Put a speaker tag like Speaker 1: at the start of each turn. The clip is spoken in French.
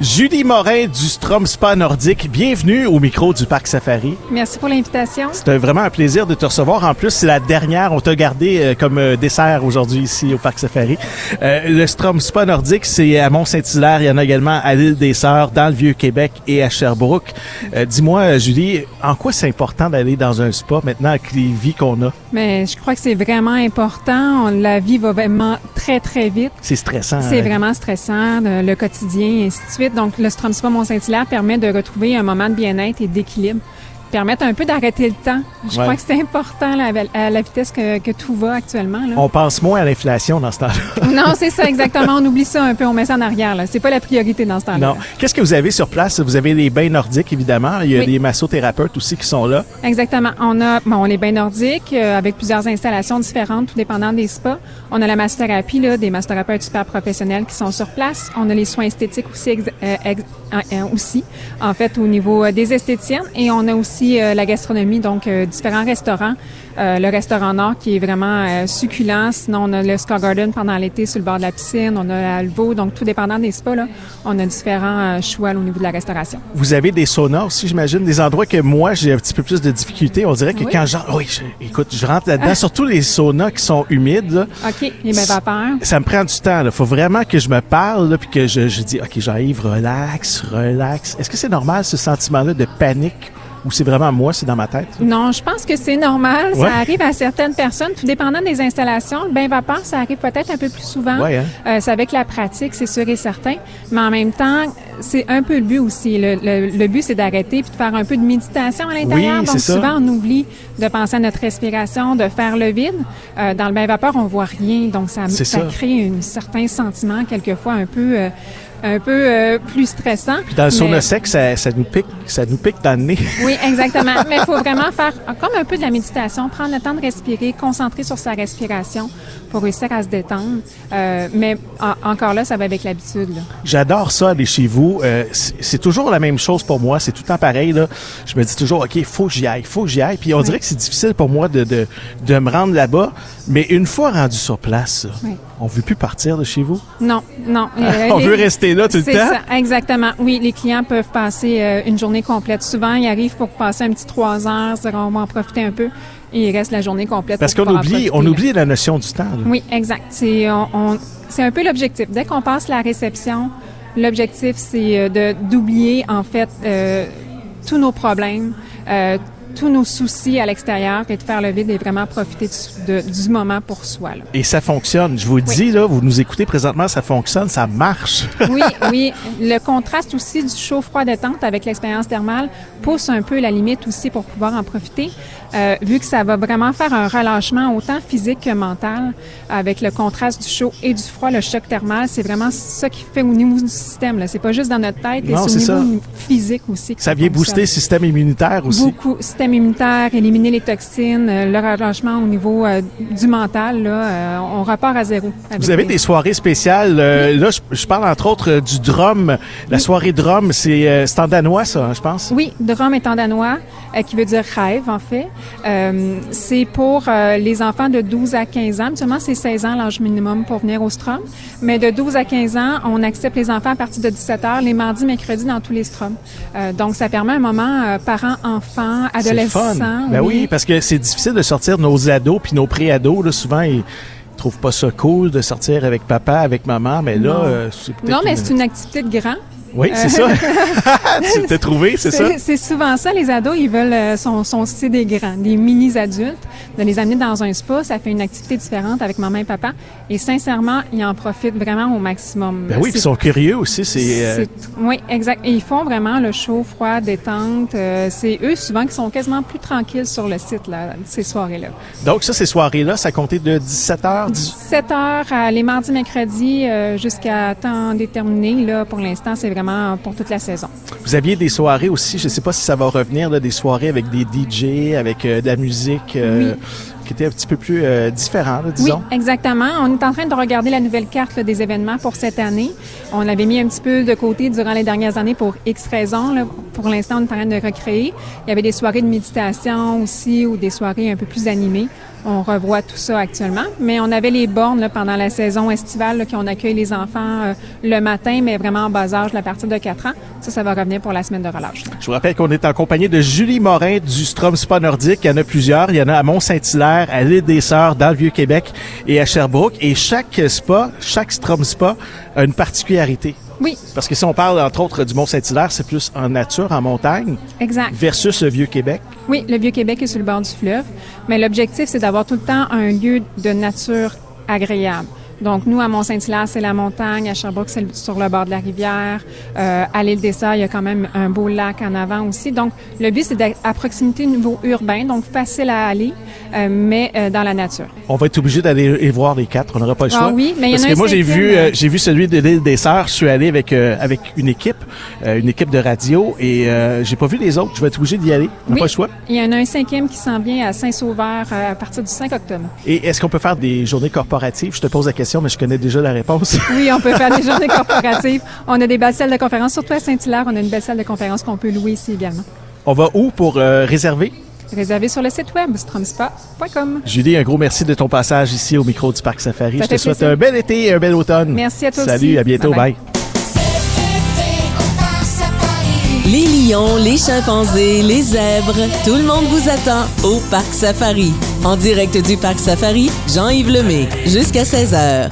Speaker 1: Julie Morin du Strom Spa Nordique, bienvenue au micro du Parc Safari.
Speaker 2: Merci pour l'invitation.
Speaker 1: C'est vraiment un plaisir de te recevoir. En plus, c'est la dernière. On t'a gardé euh, comme euh, dessert aujourd'hui ici au Parc Safari. Euh, le Strom Spa Nordique, c'est à Mont-Saint-Hilaire. Il y en a également à l'île des Sœurs, dans le Vieux-Québec et à Sherbrooke. Euh, Dis-moi, Julie, en quoi c'est important d'aller dans un spa maintenant avec les vies qu'on a?
Speaker 2: Mais je crois que c'est vraiment important. La vie va vraiment très, très vite.
Speaker 1: C'est stressant.
Speaker 2: C'est
Speaker 1: hein?
Speaker 2: vraiment stressant, le quotidien, et ainsi de suite. Donc, le Strom Spa Mont-Saint-Hilaire permet de retrouver un moment de bien-être et d'équilibre. Permettre un peu d'arrêter le temps. Je
Speaker 1: Ouais.
Speaker 2: crois que c'est important là, à la vitesse que, que tout va actuellement. Là.
Speaker 1: On pense moins à l'inflation dans ce temps-là.
Speaker 2: Non, c'est ça, exactement. On oublie ça un peu. On met ça en arrière. là. C'est pas la priorité dans ce temps-là.
Speaker 1: Non. Qu'est-ce que vous avez sur place? Vous avez les bains nordiques, évidemment. Il y a
Speaker 2: Oui.
Speaker 1: des massothérapeutes aussi qui sont là.
Speaker 2: Exactement. On a bon, les bains nordiques euh, avec plusieurs installations différentes, tout dépendant des spas. On a la massothérapie, là, des massothérapeutes super professionnels qui sont sur place. On a les soins esthétiques aussi, ex- euh, ex- euh, euh, aussi en fait, au niveau euh, des esthéticiennes. Et on a aussi euh, la gastronomie, donc euh, différents restaurants. Euh, le restaurant Nord qui est vraiment succulent. Sinon, on a le Sky Garden pendant l'été sur le bord de la piscine. On a l'Alvo. Donc, tout dépendant des spas, là, on a différents choix au niveau de la restauration.
Speaker 1: Vous avez des saunas aussi, j'imagine, des endroits que moi, j'ai un petit peu plus de difficultés. On dirait que
Speaker 2: Oui.
Speaker 1: quand je... Oui, je- écoute, je rentre là-dedans, surtout les saunas qui sont humides, là,
Speaker 2: OK, les bains vapeurs.
Speaker 1: ça me prend du temps. Il faut vraiment que je me parle, puis que je, je dis, OK, j'arrive, relax, relax. Est-ce que c'est normal, ce sentiment-là de panique, ou c'est vraiment moi, c'est dans ma tête?
Speaker 2: Non, je pense que c'est normal.
Speaker 1: Ouais.
Speaker 2: Ça arrive à certaines personnes, tout dépendant des installations. Le bain vapeur, ça arrive peut-être un peu plus souvent.
Speaker 1: Ouais, hein?
Speaker 2: Euh, c'est avec la pratique, c'est sûr et certain. Mais en même temps, c'est un peu le but aussi. Le, le- le but, c'est d'arrêter puis de faire un peu de méditation à l'intérieur.
Speaker 1: Oui,
Speaker 2: Donc,
Speaker 1: ça.
Speaker 2: souvent, on oublie de penser à notre respiration, de faire le vide. Euh, dans le bain vapeur, on voit rien. Donc, ça, ça
Speaker 1: ça.
Speaker 2: crée un certain sentiment, quelquefois, un peu... euh, un peu euh, plus stressant.
Speaker 1: Puis dans le
Speaker 2: Mais-
Speaker 1: sauna sec, ça, ça nous pique, ça nous pique dans le nez.
Speaker 2: oui, exactement. Mais il faut vraiment faire comme un peu de la méditation, prendre le temps de respirer, concentrer sur sa respiration pour réussir à se détendre. Euh, mais en- encore là, ça va avec l'habitude.
Speaker 1: J'adore ça, aller chez vous. Euh, c'est toujours la même chose pour moi. C'est tout le temps pareil. Là. Je me dis toujours, OK, faut que j'y aille, faut que j'y aille. Puis on dirait que c'est difficile pour moi de, de, de me rendre là-bas. Mais une fois rendu sur place,
Speaker 2: Oui.
Speaker 1: on veut plus partir de chez vous?
Speaker 2: Non, non. euh,
Speaker 1: on
Speaker 2: les-
Speaker 1: veut rester là tout le temps?
Speaker 2: ça, exactement. Oui, les clients peuvent passer euh, une journée complète. Souvent, ils arrivent pour passer un petit trois heures, on va en profiter un peu, et ils restent la journée complète.
Speaker 1: Parce qu'on oublie, on oublie la notion du temps. là.
Speaker 2: Oui, exact. C'est on, on- c'est un peu l'objectif. Dès qu'on passe la réception, l'objectif c'est euh, d'oublier en fait euh, tous nos problèmes, euh, tous nos soucis à l'extérieur, et de faire le vide et vraiment profiter du, de- du moment pour soi. Là.
Speaker 1: Et ça fonctionne. Je vous le dis, là, vous nous écoutez présentement, ça fonctionne, ça marche.
Speaker 2: Oui, oui. Le contraste aussi du chaud-froid détente avec l'expérience thermale pousse un peu la limite aussi pour pouvoir en profiter, euh, vu que ça va vraiment faire un relâchement autant physique que mental avec le contraste du chaud et du froid, le choc thermal. C'est vraiment ça qui fait au niveau du système. Là. C'est pas juste dans notre tête, c'est au
Speaker 1: ça.
Speaker 2: niveau physique aussi.
Speaker 1: Ça vient
Speaker 2: fonctionne.
Speaker 1: booster le système immunitaire aussi.
Speaker 2: Beaucoup. Système immunitaire, éliminer les toxines, euh, le relâchement au niveau euh, du mental, là, euh, on repart à zéro.
Speaker 1: Vous avez
Speaker 2: les-
Speaker 1: des soirées spéciales. euh, Là, je, je parle entre autres du drum. La soirée drum, c'est euh, en danois, ça, hein, je pense?
Speaker 2: Oui, drum est en danois, euh, qui veut dire rêve, en fait. Euh, c'est pour euh, les enfants de 12 à 15 ans. Habituellement, c'est 16 ans l'âge minimum pour venir au Strom. Mais de 12 à 15 ans, on accepte les enfants à partir de 17 heures, les mardis, mercredis, dans tous les Stroms. Euh, donc, ça permet un moment euh, parents-enfants,
Speaker 1: Ben oui, parce que c'est difficile de sortir nos ados puis nos pré-ados. Là, souvent, ils trouvent pas ça cool de sortir avec papa, avec maman. Mais là, euh, c'est peut-être
Speaker 2: Non, mais c'est une activité de grand.
Speaker 1: Oui, c'est ça. tu t'es trouvé, c'est ça?
Speaker 2: C'est souvent ça, les ados, ils veulent, euh, sont, sont c'est des grands, des mini-adultes, de les amener dans un spa, ça fait une activité différente avec maman et papa. Et sincèrement, ils en profitent vraiment au maximum.
Speaker 1: Ben oui, ils sont curieux aussi. C'est euh,
Speaker 2: Oui, exact. Et ils font vraiment le chaud, froid, détente. Euh, c'est eux souvent qui sont quasiment plus tranquilles sur le site, là, ces soirées-là.
Speaker 1: donc ça, ces soirées-là, ça comptait de 17h, 18
Speaker 2: 7 heures à les mardis, mercredis, euh, jusqu'à temps déterminé. Là, pour l'instant, c'est vraiment pour toute la saison.
Speaker 1: Vous aviez des soirées aussi, je sais pas si ça va revenir, là, des soirées avec des DJ, avec euh, de la musique. euh, qui était un petit peu plus euh, différent, là, disons.
Speaker 2: Oui, exactement. On est en train de regarder la nouvelle carte là, des événements pour cette année. On l'avait mis un petit peu de côté durant les dernières années pour X raisons. Là. Pour l'instant, on est en train de recréer. Il y avait des soirées de méditation aussi ou des soirées un peu plus animées. On revoit tout ça actuellement, mais on avait les bornes là, pendant la saison estivale qu'on accueille les enfants euh, le matin, mais vraiment en bas âge, à partir de 4 ans. Ça, ça va revenir pour la semaine de relâche.
Speaker 1: Je vous rappelle qu'on est en compagnie de Julie Morin du Strom Spa Nordique. Il y en a plusieurs. Il y en a à Mont-Saint-Hilaire, à l'île des Sœurs, dans le Vieux-Québec et à Sherbrooke. Et chaque spa, chaque Strom Spa a une particularité.
Speaker 2: Oui.
Speaker 1: Parce que si on parle, entre autres, du Mont-Saint-Hilaire, c'est plus en nature, en montagne.
Speaker 2: Exact.
Speaker 1: Versus le Vieux-Québec.
Speaker 2: Oui, le Vieux-Québec est sur le bord du fleuve. Mais l'objectif, c'est d'avoir tout le temps un lieu de nature agréable. Donc, nous, à Mont-Saint-Hilaire, c'est la montagne. À Sherbrooke, c'est sur le bord de la rivière. Euh, à l'île des Sœurs, il y a quand même un beau lac en avant aussi. Donc, le but, c'est d'être à proximité du niveau urbain, donc facile à aller, mais euh, dans la nature.
Speaker 1: On va être obligé d'aller voir les quatre. On n'aura pas le choix.
Speaker 2: Ah oui, mais il y en
Speaker 1: Parce
Speaker 2: a
Speaker 1: que moi, j'ai
Speaker 2: cinquième,
Speaker 1: vu, euh,
Speaker 2: euh,
Speaker 1: j'ai vu celui de l'île des Sœurs. Je suis allé avec euh, avec une équipe, euh, une équipe de radio, et euh, j'ai pas vu les autres. Je vais être obligé d'y aller. On n'a
Speaker 2: Oui.
Speaker 1: pas le choix.
Speaker 2: Il y en a un cinquième qui s'en vient à Saint-Sauveur euh, à partir du 5 octobre.
Speaker 1: Et est-ce qu'on peut faire des journées corporatives? Je te pose la question, mais je connais déjà la réponse.
Speaker 2: Oui, on peut faire des journées corporatives. On a des belles salles de conférence, surtout à Saint-Hilaire. On a une belle salle de conférence qu'on peut louer ici également.
Speaker 1: On va où pour euh, réserver?
Speaker 2: Réservé sur le site web stromspa.com.
Speaker 1: Julie, un gros merci de ton passage ici au micro du Parc Safari.
Speaker 2: Ça
Speaker 1: je te souhaite
Speaker 2: plaisir.
Speaker 1: un bel été et un bel automne.
Speaker 2: Merci à toi
Speaker 1: Salut,
Speaker 2: aussi.
Speaker 1: à bientôt.
Speaker 2: Bye-bye.
Speaker 1: bye.
Speaker 3: Les lions, les chimpanzés, les zèbres, tout le monde vous attend au Parc Safari. En direct du Parc Safari, Jean-Yves Lemay, jusqu'à 16h.